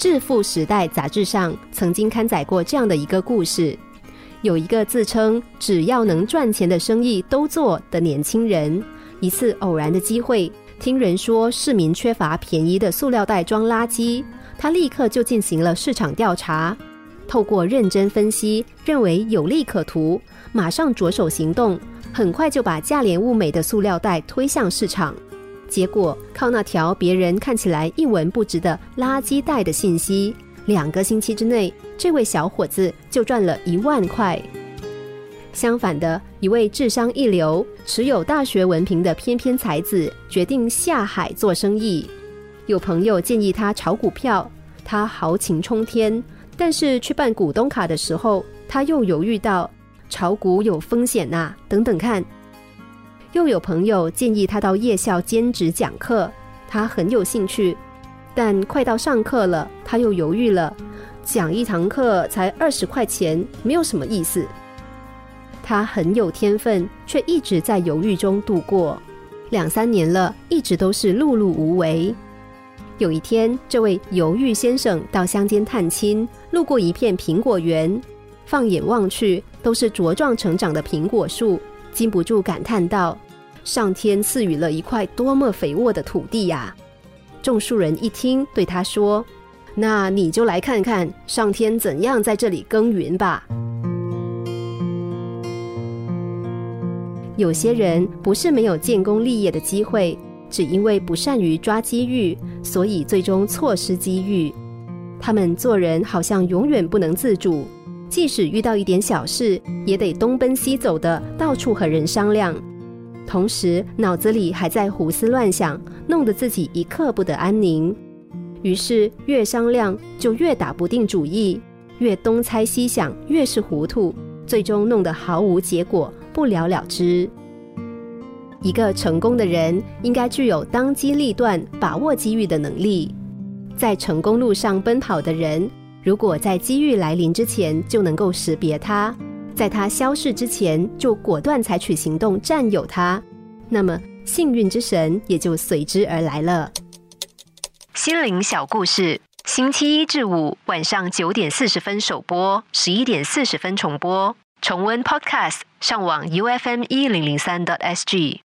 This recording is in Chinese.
致富时代》杂志上曾经刊载过这样的一个故事：有一个自称只要能赚钱的生意都做的年轻人，一次偶然的机会，听人说市民缺乏便宜的塑料袋装垃圾，他立刻就进行了市场调查，透过认真分析，认为有利可图，马上着手行动，很快就把价廉物美的塑料袋推向市场。结果靠那条别人看起来一文不值的垃圾袋的信息，两个星期之内，这位小伙子就赚了一万块。相反的，一位智商一流、持有大学文凭的翩翩才子，决定下海做生意。有朋友建议他炒股票，他豪情冲天，但是去办股东卡的时候，他又犹豫到炒股有风险呐，等等看。又有朋友建议他到夜校兼职讲课，他很有兴趣，但快到上课了，他又犹豫了。讲一堂课才二十块钱，没有什么意思。他很有天分，却一直在犹豫中度过，两三年了，一直都是碌碌无为。有一天，这位犹豫先生到乡间探亲，路过一片苹果园，放眼望去，都是茁壮成长的苹果树。禁不住感叹道：“上天赐予了一块多么肥沃的土地呀！”种树人一听，对他说：“那你就来看看上天怎样在这里耕耘吧。”有些人不是没有建功立业的机会，只因为不善于抓机遇，所以最终错失机遇。他们做人好像永远不能自主。即使遇到一点小事，也得东奔西走的到处和人商量，同时脑子里还在胡思乱想，弄得自己一刻不得安宁。于是越商量就越打不定主意，越东猜西想越是糊涂，最终弄得毫无结果，不了了之。一个成功的人应该具有当机立断、把握机遇的能力，在成功路上奔跑的人。如果在机遇来临之前就能够识别它，在它消逝之前就果断采取行动占有它，那么幸运之神也就随之而来了。心灵小故事，星期一至五晚上九点四十分首播，十一点四十分重播。重温 Podcast，上网 U F M 一零零三 t S G。